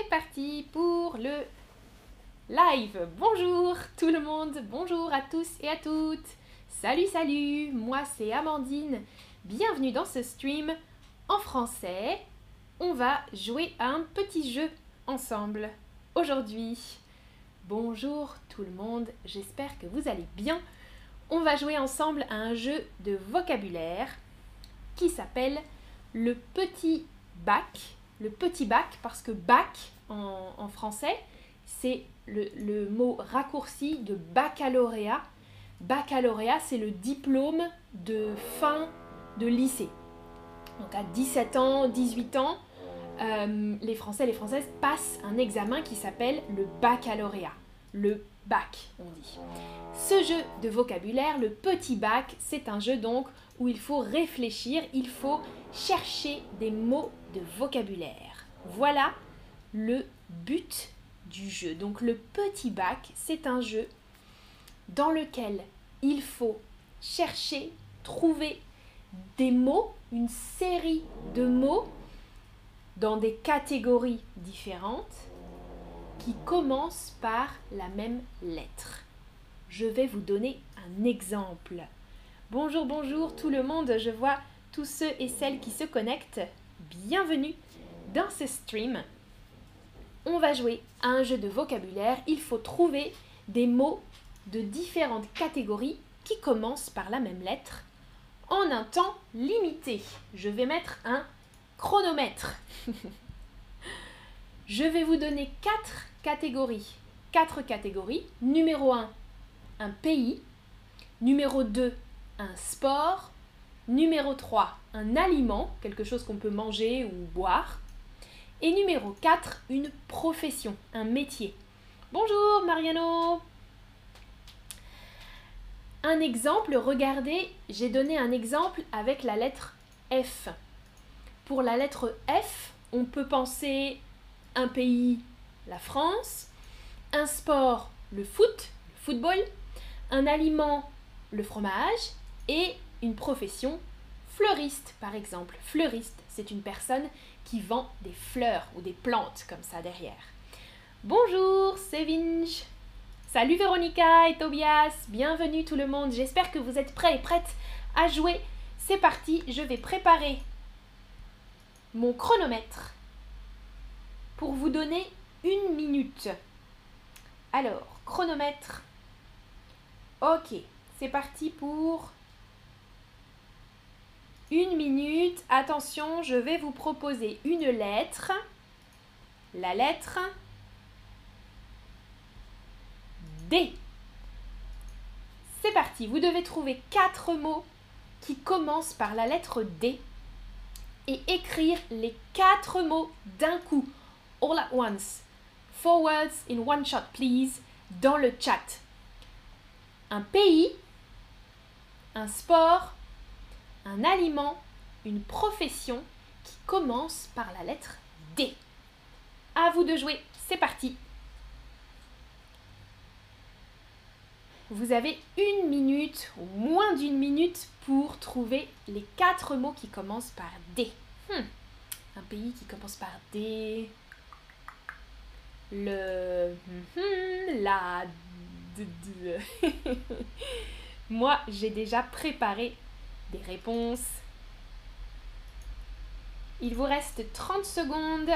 c'est parti pour le live. Bonjour tout le monde, bonjour à tous et à toutes. Salut, salut, moi c'est Amandine. Bienvenue dans ce stream en français. On va jouer à un petit jeu ensemble aujourd'hui. Bonjour tout le monde, j'espère que vous allez bien. On va jouer ensemble à un jeu de vocabulaire qui s'appelle le petit bac. Le petit bac parce que bac en, français, c'est le, mot raccourci de baccalauréat. Baccalauréat, c'est le diplôme de fin de lycée. Donc à 17 ans, 18 ans, euh, les Français et les Françaises passent un examen qui s'appelle le baccalauréat. Le bac, on dit. Ce jeu de vocabulaire, le petit bac, c'est un jeu donc il faut réfléchir, il faut chercher des mots de vocabulaire. Voilà le but du jeu. Donc le petit bac, c'est un jeu dans lequel il faut chercher, trouver des mots, une série de mots dans des catégories différentes qui commencent par la même lettre. Je vais vous donner un exemple. Bonjour, bonjour tout le monde, je vois tous ceux et celles qui se connectent. Bienvenue dans ce stream. On va jouer à un jeu de vocabulaire. Il faut trouver des mots de différentes catégories qui commencent par la même lettre en un temps limité. Je vais mettre un chronomètre. Je vais vous donner quatre catégories. Quatre catégories. Numéro 1, un pays. Numéro 2, un sport. Numéro 3, un aliment, quelque chose qu'on peut manger ou boire. Et numéro 4, une profession, un métier. Bonjour Mariano Un exemple, regardez, j'ai donné un exemple avec la lettre F. Pour la lettre F, on peut penser un pays, la France, un sport, le foot, le football, un aliment, le fromage, et une profession, fleuriste par exemple. Fleuriste, c'est une personne qui vend des fleurs ou des plantes comme ça derrière. Bonjour, c'est. Salut Véronica et Tobias, bienvenue tout le monde. J'espère que vous êtes prêts et prêtes à jouer. C'est parti, je vais préparer mon chronomètre pour vous donner une minute. Alors, chronomètre. Ok, c'est parti pour une minute. Attention, je vais vous proposer une lettre. La lettre D. C'est parti, vous devez trouver quatre mots qui commencent par la lettre D et écrire les quatre mots d'un coup, all at once. Four words in one shot, please, dans le chat. Un pays, un sport, un aliment, une profession qui commence par la lettre D. À vous de jouer, c'est parti. Vous avez une minute ou moins d'une minute pour trouver les quatre mots qui commencent par D. Hmm. Un pays qui commence par D. Le. Hmm, la. Moi, j'ai déjà préparé des réponses. Il vous reste 30 secondes.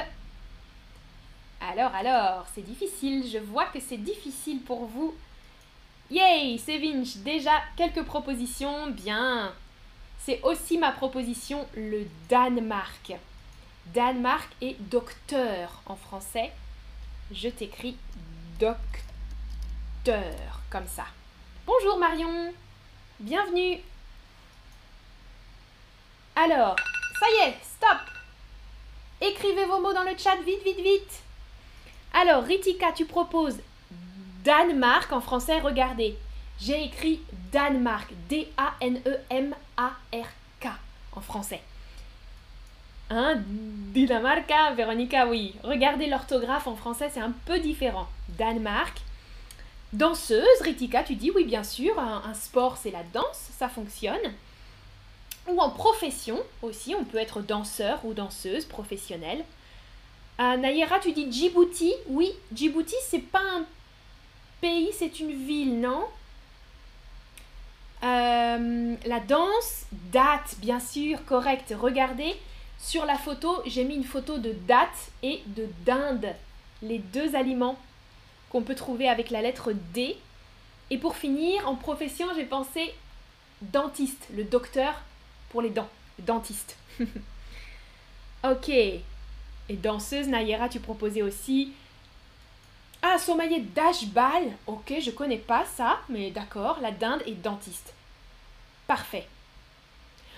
Alors, alors, c'est difficile. Je vois que c'est difficile pour vous. Yay, c'est. Déjà quelques propositions. Bien. C'est aussi ma proposition, le Danemark. Danemark est docteur en français. Je t'écris docteur, comme ça. Bonjour Marion. Bienvenue. Alors, ça y est, stop Écrivez vos mots dans le chat, vite, vite, vite Alors, Ritika, tu proposes Danemark en français, regardez. J'ai écrit Danemark, D-A-N-E-M-A-R-K en français. Hein Dinamarca, Véronica, oui. Regardez l'orthographe en français, c'est un peu différent. Danemark. Danseuse, Ritika, tu dis oui, bien sûr. un sport, c'est la danse, ça fonctionne ou en profession aussi, on peut être danseur ou danseuse professionnelle. Ah, Nayera, tu dis Djibouti. Oui, Djibouti, c'est pas un pays, c'est une ville, non? Euh, La danse, date, bien sûr, correct. Regardez, sur la photo, j'ai mis une photo de date et de dinde. Les deux aliments qu'on peut trouver avec la lettre D. Et pour finir, en profession, j'ai pensé dentiste, le docteur pour les dents, dentiste. ok. Et danseuse, Nayera, tu proposais aussi. Ah, Somaïe Dashbal. Ok, je connais pas ça, mais d'accord, la dinde et dentiste. Parfait.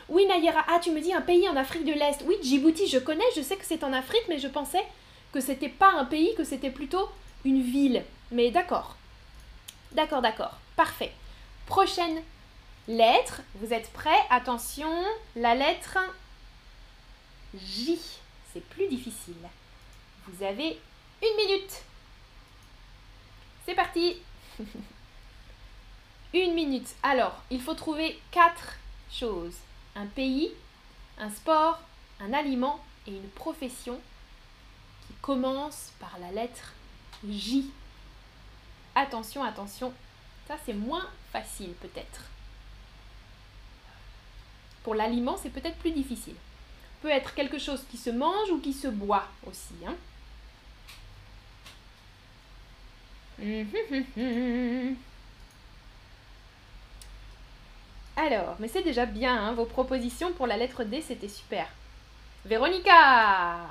Oui, Nayera, ah, tu me dis un pays en Afrique de l'Est. Oui, Djibouti, je connais, je sais que c'est en Afrique, mais je pensais que c'était pas un pays, que c'était plutôt une ville. Mais d'accord. D'accord, d'accord. Parfait. Prochaine lettre. Vous êtes prêts? Attention, la lettre J. C'est plus difficile. Vous avez une minute. C'est parti. une minute. Alors, il faut trouver quatre choses. Un pays, un sport, un aliment et une profession qui commence par la lettre J. Attention, attention. Ça, c'est moins facile peut-être. Pour l'aliment, c'est peut-être plus difficile. Peut être quelque chose qui se mange ou qui se boit aussi. Hein. Alors, mais c'est déjà bien, hein, vos propositions pour la lettre D, c'était super. Véronica Ah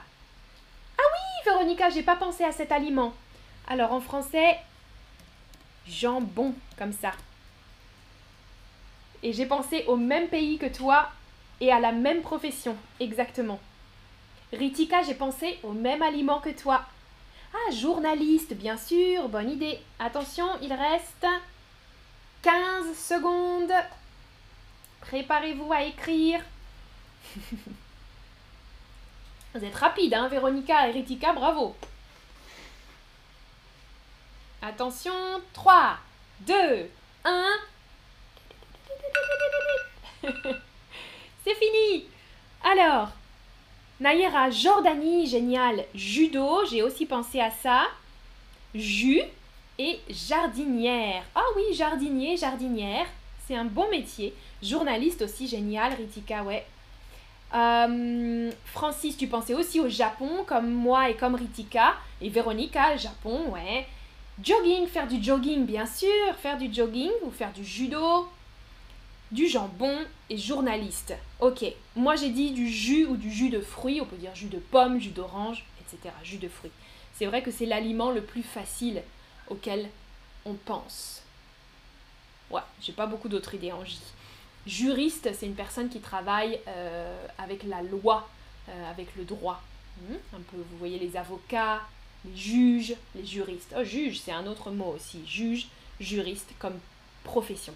oui, Véronica, j'ai pas pensé à cet aliment. Alors en français, jambon, comme ça. Et j'ai pensé au même pays que toi et à la même profession, exactement. Ritika, j'ai pensé au même aliment que toi. Ah, journaliste, bien sûr, bonne idée. Attention, il reste 15 secondes. Préparez-vous à écrire. Vous êtes rapide, hein, Véronica et Ritika, bravo. Attention, 3, 2, 1. C'est fini Alors, Nayera, Jordanie, génial. Judo, j'ai aussi pensé à ça. Jus et jardinière. Ah oui, jardinier, jardinière. C'est un bon métier. Journaliste aussi, génial. Ritika, ouais. Euh, Francis, tu pensais aussi au Japon, comme moi et comme Ritika. Et Véronica, Japon, ouais. Jogging, faire du jogging, bien sûr. Faire du jogging ou faire du judo du jambon et journaliste. Ok, moi j'ai dit du jus ou du jus de fruits, on peut dire jus de pomme, jus d'orange, etc. Jus de fruits. C'est vrai que c'est l'aliment le plus facile auquel on pense. Ouais, j'ai pas beaucoup d'autres idées en J. Juriste, c'est une personne qui travaille euh, avec la loi, euh, avec le droit. Hmm, un peu, vous voyez les avocats, les juges, les juristes. Oh, juge, c'est un autre mot aussi. Juge, juriste comme profession.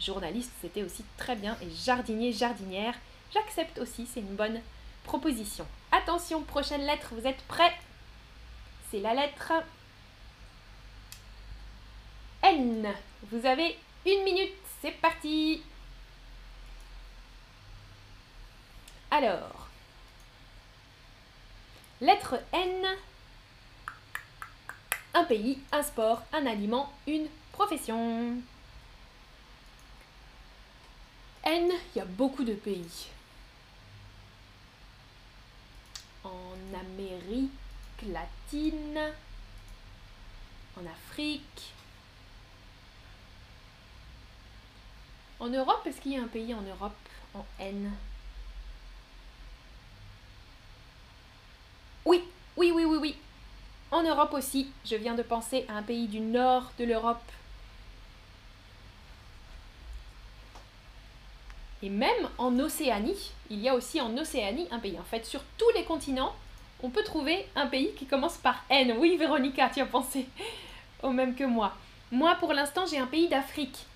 Journaliste, c'était aussi très bien. Et jardinier, jardinière, j'accepte aussi, c'est une bonne proposition. Attention, prochaine lettre, vous êtes prêts? C'est la lettre N. Vous avez une minute, c'est parti Alors, lettre N. Un pays, un sport, un aliment, une profession. N, il y a beaucoup de pays. En Amérique latine, en Afrique, en Europe, est-ce qu'il y a un pays en Europe en N? Oui, oui, oui, oui, oui. En Europe aussi, je viens de penser à un pays du nord de l'Europe Et même en Océanie, il y a aussi en Océanie un pays. En fait, sur tous les continents, on peut trouver un pays qui commence par N. Oui, Véronica, tu as pensé au même que moi. Moi, pour l'instant, j'ai un pays d'Afrique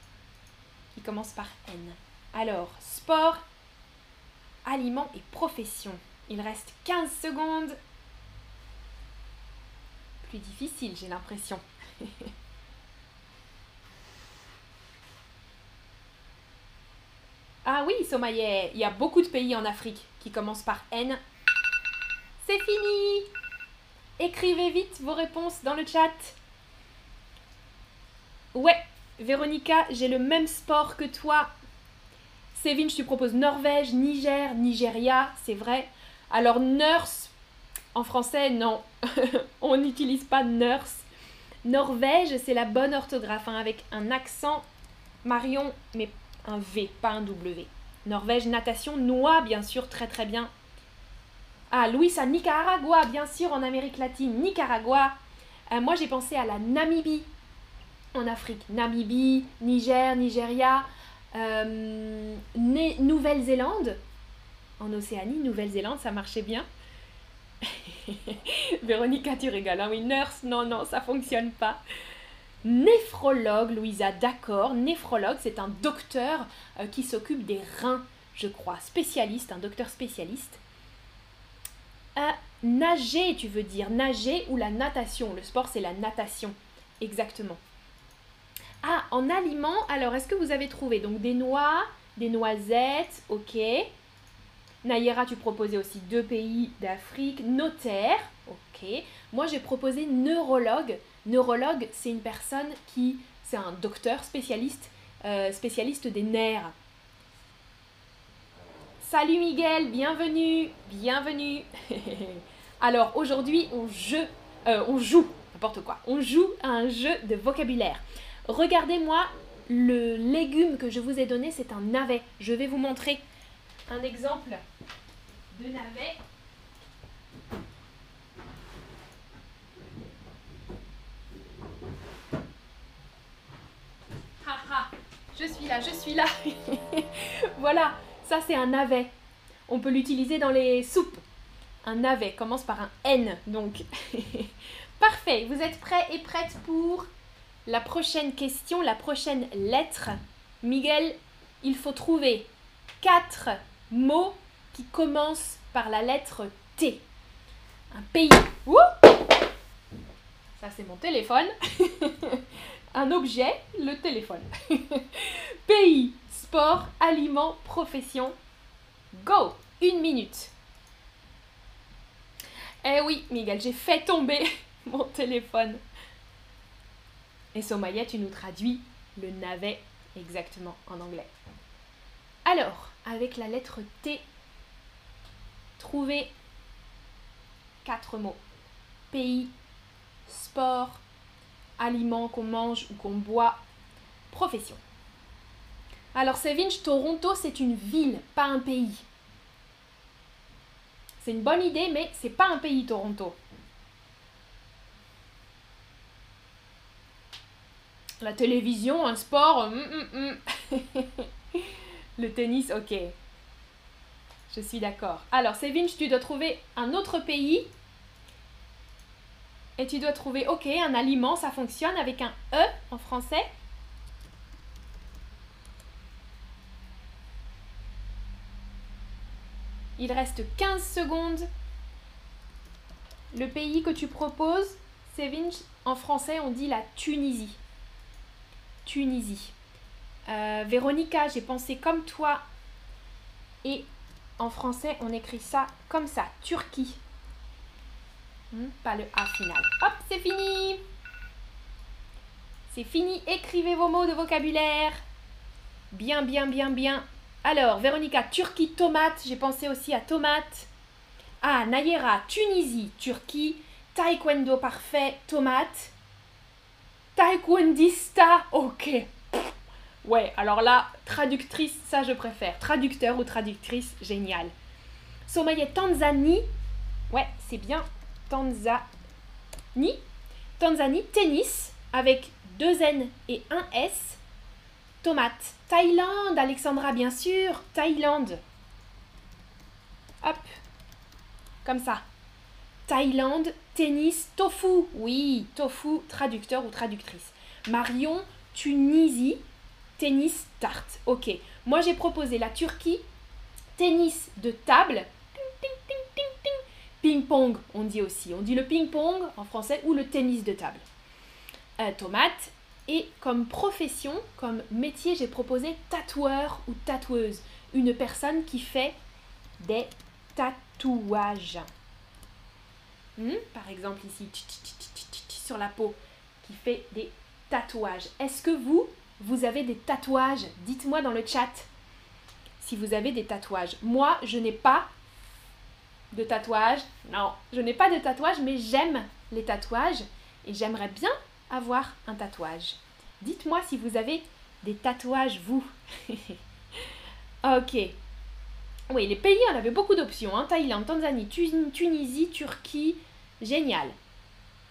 qui commence par N. Alors, sport, aliments et profession. Il reste 15 secondes. Plus difficile, j'ai l'impression. Ah oui, Somaïe, il y a beaucoup de pays en Afrique qui commencent par N. C'est fini Écrivez vite vos réponses dans le chat. Ouais, Véronica, j'ai le même sport que toi. Sévinch, tu proposes Norvège, Niger, Nigeria, c'est vrai. Alors, nurse, en français, non. On n'utilise pas nurse. Norvège, c'est la bonne orthographe, hein, avec un accent Marion, mais un V, pas un W. Norvège, natation, noix, bien sûr, très très bien. Ah, Luisa, Nicaragua, bien sûr, en Amérique latine, Nicaragua. Euh, moi, j'ai pensé à la Namibie, en Afrique. Namibie, Niger, Nigeria, euh, Nouvelle-Zélande, en Océanie, Nouvelle-Zélande, ça marchait bien. Véronica, tu rigoles, hein? oui, nurse, non, non, ça fonctionne pas. Néphrologue, Louisa, d'accord. Néphrologue, c'est un docteur euh, qui s'occupe des reins, je crois. Spécialiste, un docteur spécialiste. Euh, nager, tu veux dire nager ou la natation. Le sport, c'est la natation. Exactement. Ah, en aliment, alors est-ce que vous avez trouvé? Donc des noix, des noisettes, ok. Nayera, tu proposais aussi deux pays d'Afrique. Notaire, ok. Moi, j'ai proposé neurologue. Neurologue, c'est une personne qui, c'est un docteur spécialiste, euh, des nerfs. Salut Miguel, bienvenue, bienvenue. Alors aujourd'hui, on, euh, on joue, n'importe quoi, on joue à un jeu de vocabulaire. Regardez-moi le légume que je vous ai donné, c'est un navet. Je vais vous montrer un exemple de navet. Je suis là, je suis là. voilà, ça c'est un navet. On peut l'utiliser dans les soupes. Un navet commence par un N, donc. Parfait, vous êtes prêts et prêtes pour la prochaine question, la prochaine lettre. Miguel, il faut trouver quatre mots qui commencent par la lettre T. Un pays. Ouh Ça, c'est mon téléphone. Un objet, le téléphone. pays, sport, aliment, profession. Go Une minute. Eh oui, Miguel, j'ai fait tomber mon téléphone. Et Somaya, tu nous traduis le navet exactement en anglais. Alors, avec la lettre T, trouvez quatre mots. Pays, sport, aliments qu'on mange ou qu'on boit, profession. Alors, Sevinch, Toronto, c'est une ville, pas un pays. C'est une bonne idée, mais c'est pas un pays, Toronto. La télévision, un sport. Mm, mm, mm. Le tennis, ok. Je suis d'accord. Alors, Sevinch, tu dois trouver un autre pays. Et tu dois trouver, ok, un aliment, ça fonctionne avec un E en français. Il reste 15 secondes. Le pays que tu proposes, Sevinch, en français, on dit la Tunisie. Tunisie. Euh, Véronica, j'ai pensé comme toi. Et en français, on écrit ça comme ça. Turquie. Hmm, pas le A final. Hop, c'est fini. C'est fini. Écrivez vos mots de vocabulaire. Bien, bien, bien, bien. Alors, Véronica, Turquie, tomate. J'ai pensé aussi à tomate. Ah, Nayera, Tunisie, Turquie. Taekwondo, parfait, tomate. Taekwondista, ok. Ouais, alors là, traductrice, ça je préfère. Traducteur ou traductrice, génial. Sommeil Tanzanie. Ouais, c'est bien. Tanzanie. Tanzanie, tennis, avec deux N et un S. Tomate. Thaïlande, Alexandra, bien sûr. Thaïlande. Hop. Comme ça. Thaïlande, tennis, tofu. Oui, tofu, traducteur ou traductrice. Marion, Tunisie, tennis, tarte. Ok. Moi, j'ai proposé la Turquie, tennis de table. Ping-pong, on dit aussi. On dit le ping-pong en français ou le tennis de table. Euh, tomate. Et comme profession, comme métier, j'ai proposé tatoueur ou tatoueuse. Une personne qui fait des tatouages. Hmm? Par exemple ici, sur la peau, qui fait des tatouages. Est-ce que vous, vous avez des tatouages? Dites-moi dans le chat si vous avez des tatouages. Moi, je n'ai pas de tatouages. Non, je n'ai pas de tatouages, mais j'aime les tatouages et j'aimerais bien avoir un tatouage. Dites-moi si vous avez des tatouages, vous. ok. Oui, les pays, on avait beaucoup d'options. Hein. Thaïlande, Tanzanie, Tunisie, Turquie. Génial.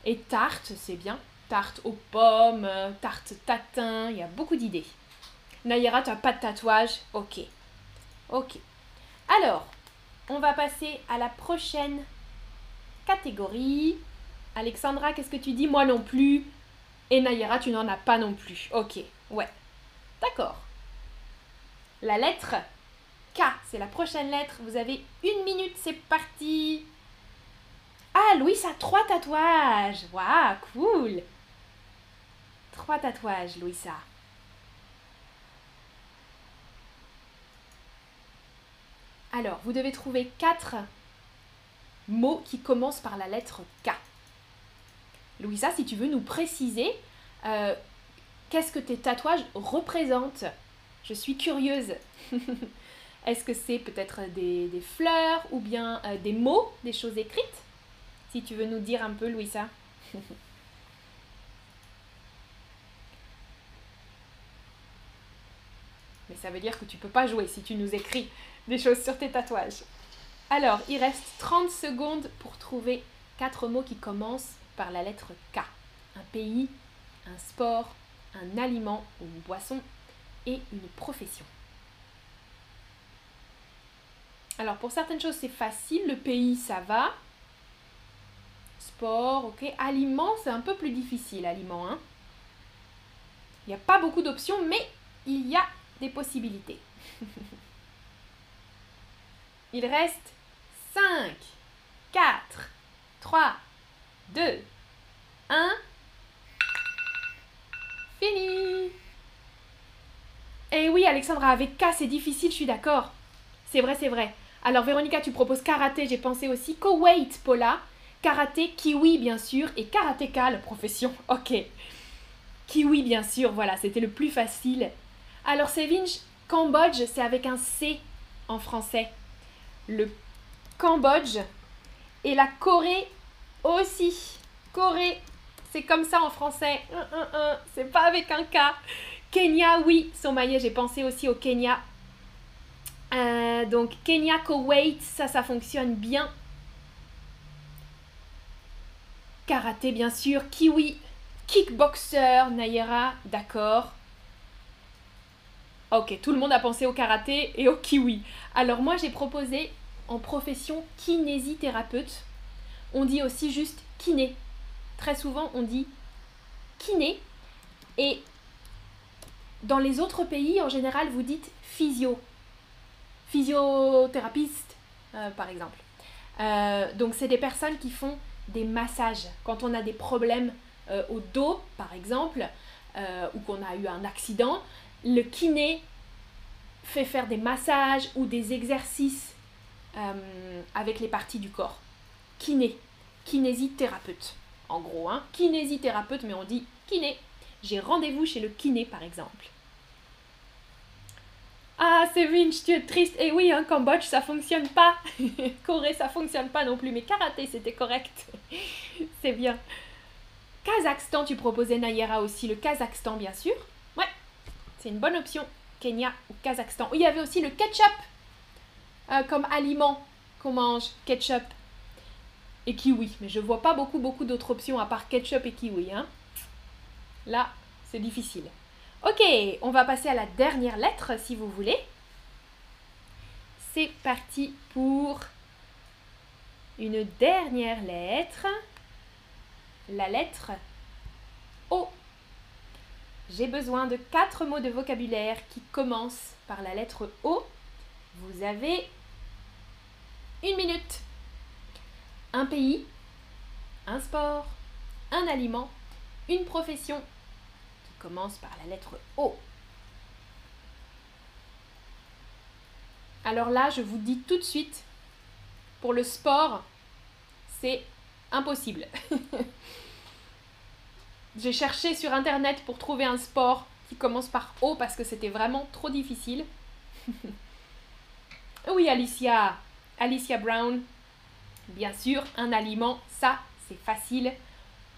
Et tarte, c'est bien. Tarte aux pommes, tarte tatin, il y a beaucoup d'idées. Nayera, tu n'as pas de tatouage? Ok. Ok. Alors, on va passer à la prochaine catégorie. Alexandra, qu'est-ce que tu dis? Moi non plus. Et Nayera, tu n'en as pas non plus. Ok, ouais. D'accord. La lettre K, c'est la prochaine lettre. Vous avez une minute, c'est parti. Ah, Louis a trois tatouages. Waouh, cool. Trois tatouages, Louisa. Alors, vous devez trouver quatre mots qui commencent par la lettre K. Louisa, si tu veux nous préciser euh, qu'est-ce que tes tatouages représentent? Je suis curieuse. Est-ce que c'est peut-être des, fleurs ou bien euh, des mots, des choses écrites? Si tu veux nous dire un peu, Louisa. Mais ça veut dire que tu peux pas jouer si tu nous écris des choses sur tes tatouages. Alors, il reste 30 secondes pour trouver quatre mots qui commencent par la lettre K. Un pays, un sport, un aliment ou une boisson et une profession. Alors pour certaines choses c'est facile, le pays ça va. Sport, ok. Aliment c'est un peu plus difficile, aliment. Hein. Il n'y a pas beaucoup d'options, mais il y a des possibilités. il reste 5, 4, 3, 2, 1. Fini Eh oui, Alexandra, avec K, c'est difficile, je suis d'accord. C'est vrai, c'est vrai. Alors, Véronica, tu proposes karaté, j'ai pensé aussi. Koweït, Paula. Karaté, kiwi, bien sûr. Et karatéka, la profession. Ok. Kiwi, bien sûr, voilà, c'était le plus facile. Alors, Sevinch, Cambodge, c'est avec un C en français. Le Cambodge. Et la Corée aussi. Corée, c'est comme ça en français. C'est pas avec un K. Kenya, oui, Somalia, j'ai pensé aussi au Kenya. Euh, donc Kenya, Koweït, ça, ça fonctionne bien. Karaté, bien sûr. Kiwi, kickboxer, Nayera, d'accord. Ok, tout le monde a pensé au karaté et au kiwi. Alors moi, j'ai proposé en profession kinésithérapeute. On dit aussi juste kiné. Très souvent, on dit kiné. Et dans les autres pays, en général, vous dites physio physiothérapeute, euh, par exemple. Euh, donc, c'est des personnes qui font des massages. Quand on a des problèmes euh, au dos, par exemple, ou qu'on a eu un accident, le kiné fait faire des massages ou des exercices avec les parties du corps. Kiné, kinésithérapeute, en gros. Hein. Kinésithérapeute, mais on dit kiné. J'ai rendez-vous chez le kiné, par exemple. Ah, Sevinch, tu es triste. Eh oui, hein, Cambodge, ça fonctionne pas. Corée, ça fonctionne pas non plus. Mais karaté, c'était correct. C'est bien. Kazakhstan, tu proposais Nayera aussi. Le Kazakhstan, bien sûr. Ouais, c'est une bonne option. Kenya ou Kazakhstan. Il y avait aussi le ketchup euh, comme aliment qu'on mange. Ketchup et kiwi. Mais je vois pas beaucoup, beaucoup d'autres options à part ketchup et kiwi. Hein. Là, c'est difficile. Ok, on va passer à la dernière lettre si vous voulez. C'est parti pour une dernière lettre. La lettre O. J'ai besoin de quatre mots de vocabulaire qui commencent par la lettre O. Vous avez une minute. Un pays, un sport, un aliment, une profession, commence par la lettre O. Alors là, je vous dis tout de suite, pour le sport, c'est impossible. J'ai cherché sur internet pour trouver un sport qui commence par O parce que c'était vraiment trop difficile. oui, Alicia, Alicia Brown. Bien sûr, un aliment, ça, c'est facile.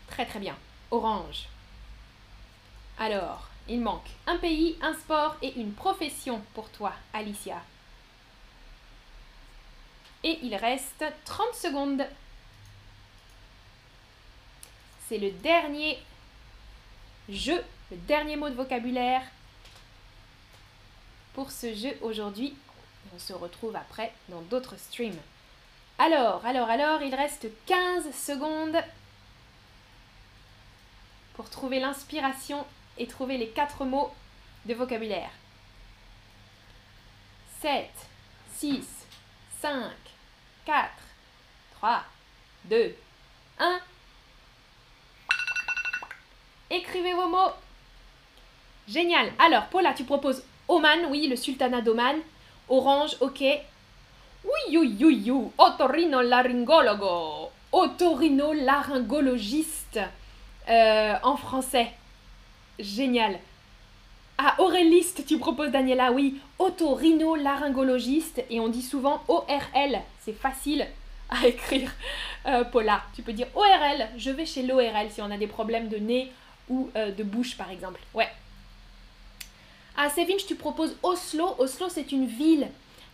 Très très bien. Orange. Alors, il manque un pays, un sport et une profession pour toi, Alicia. Et il reste 30 secondes. C'est le dernier jeu, le dernier mot de vocabulaire pour ce jeu aujourd'hui. On se retrouve après dans d'autres streams. Alors, alors, alors, il reste 15 secondes pour trouver l'inspiration et trouver les quatre mots de vocabulaire. 7, 6, 5, 4, 3, 2, 1. Écrivez vos mots. Génial. Alors, Paula, tu proposes Oman, oui, le sultanat d'Oman. Orange, ok. Oui, oui, oui, oui. Otorino-laryngologo. Otorino-laryngologiste. Euh, en français. Génial. Ah, Auréliste, tu proposes Daniela, oui. Otorino-laryngologiste. Et on dit souvent ORL. C'est facile à écrire. Euh, Paula, tu peux dire ORL. Je vais chez l'ORL si on a des problèmes de nez ou euh, de bouche, par exemple. Ouais. Ah, Sevinch, tu proposes Oslo. Oslo, c'est une ville.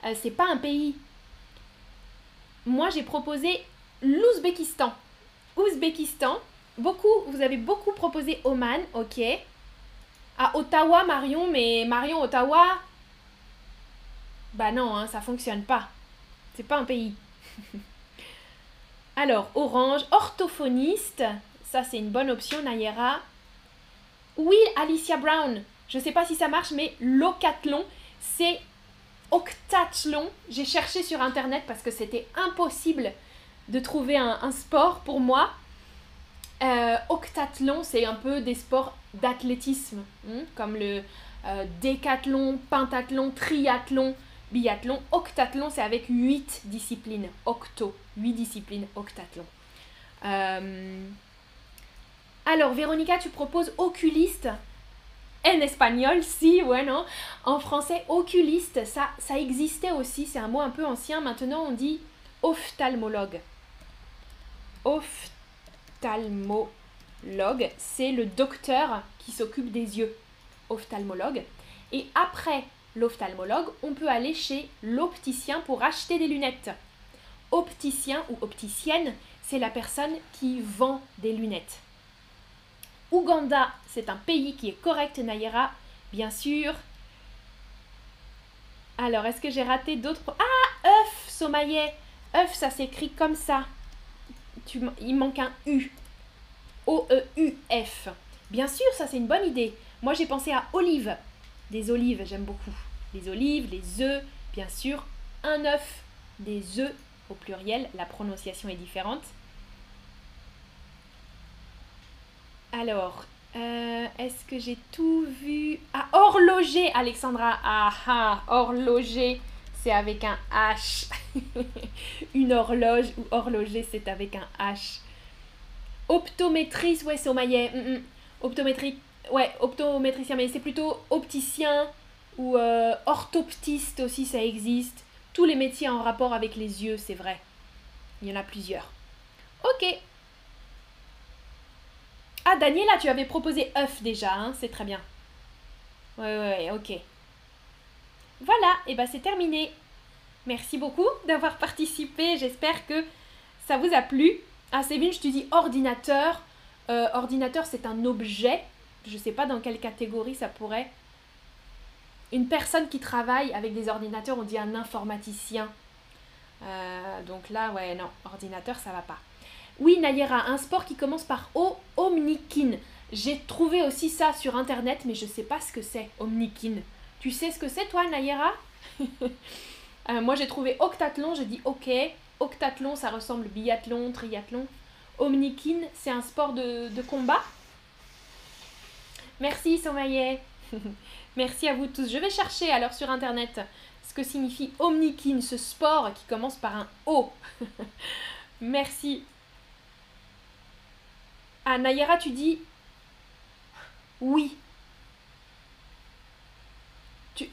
Euh, c'est pas un pays. Moi, j'ai proposé l'Ouzbékistan. Ouzbékistan. Beaucoup, vous avez beaucoup proposé Oman, ok. À Ottawa, Marion, mais Marion, Ottawa. Bah non, hein, ça fonctionne pas. C'est pas un pays. Alors, orange, orthophoniste. Ça, c'est une bonne option, Nayera. Oui, Alicia Brown. Je ne sais pas si ça marche, mais l'ocathlon, c'est octathlon. J'ai cherché sur internet parce que c'était impossible de trouver un, sport pour moi. Euh, octathlon, c'est un peu des sports d'athlétisme, hein, comme le euh, décathlon, pentathlon, triathlon, biathlon. Octathlon, c'est avec 8 disciplines. Octo, 8 disciplines, octathlon. Euh, alors, Véronica, tu proposes oculiste. En espagnol, si, non. En français, oculiste, ça, ça existait aussi, c'est un mot un peu ancien. Maintenant, on dit ophtalmologue. Ophtalmologue, c'est le docteur qui s'occupe des yeux. Ophtalmologue. Et après l'ophtalmologue, on peut aller chez l'opticien pour acheter des lunettes. Opticien ou opticienne, c'est la personne qui vend des lunettes. Ouganda, c'est un pays qui est correct, Nayera, bien sûr. Alors, est-ce que j'ai raté d'autres... Ah, œuf, Somaillet. œuf, ça s'écrit comme ça. Tu, il manque un U. O-E-U-F. Bien sûr, ça c'est une bonne idée. Moi j'ai pensé à olive. Des olives, j'aime beaucoup. Les olives, les œufs, bien sûr. Un œuf, des œufs au pluriel. La prononciation est différente. Alors, euh, est-ce que j'ai tout vu? Ah, horloger, Alexandra. Ah ah, horloger, c'est avec un H. Une horloge ou horloger, c'est avec un H. Optométrice, ouais, Somaillet. Mm, mm. Optométrie, ouais, optométricien, mais c'est plutôt opticien ou euh, orthoptiste aussi, ça existe. Tous les métiers en rapport avec les yeux, c'est vrai. Il y en a plusieurs. Ok, ah, Daniela, tu avais proposé œuf déjà, hein, c'est très bien. Ouais, ouais, ok. Voilà, et ben c'est terminé. Merci beaucoup d'avoir participé. J'espère que ça vous a plu. Ah, Sévine, je te dis ordinateur. Euh, ordinateur, c'est un objet. Je ne sais pas dans quelle catégorie ça pourrait. Une personne qui travaille avec des ordinateurs, on dit un informaticien. Euh, donc là, ouais, non, ordinateur, ça va pas. Oui, Nayera, un sport qui commence par O, Omnikin. J'ai trouvé aussi ça sur internet, mais je ne sais pas ce que c'est, Omnikin. Tu sais ce que c'est, toi, Nayera? Euh, Moi, j'ai trouvé octathlon, j'ai dit ok. Octathlon, ça ressemble biathlon, triathlon. Omnikin, c'est un sport de, de combat? Merci, Somaillet. Merci à vous tous. Je vais chercher alors sur internet ce que signifie Omnikin, ce sport qui commence par un O. Merci Ah, Nayera, tu dis oui.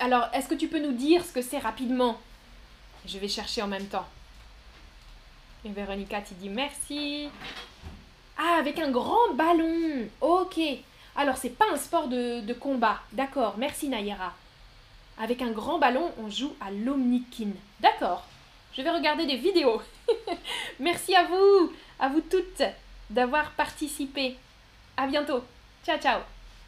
Alors, est-ce que tu peux nous dire ce que c'est rapidement? Je vais chercher en même temps. Et Véronica, tu dis merci. Ah, avec un grand ballon. Ok. Alors, c'est pas un sport de, de combat. D'accord. Merci, Nayera. Avec un grand ballon, on joue à l'omnikin. D'accord. Je vais regarder des vidéos. merci à vous, à vous toutes, d'avoir participé. À bientôt. Ciao, ciao.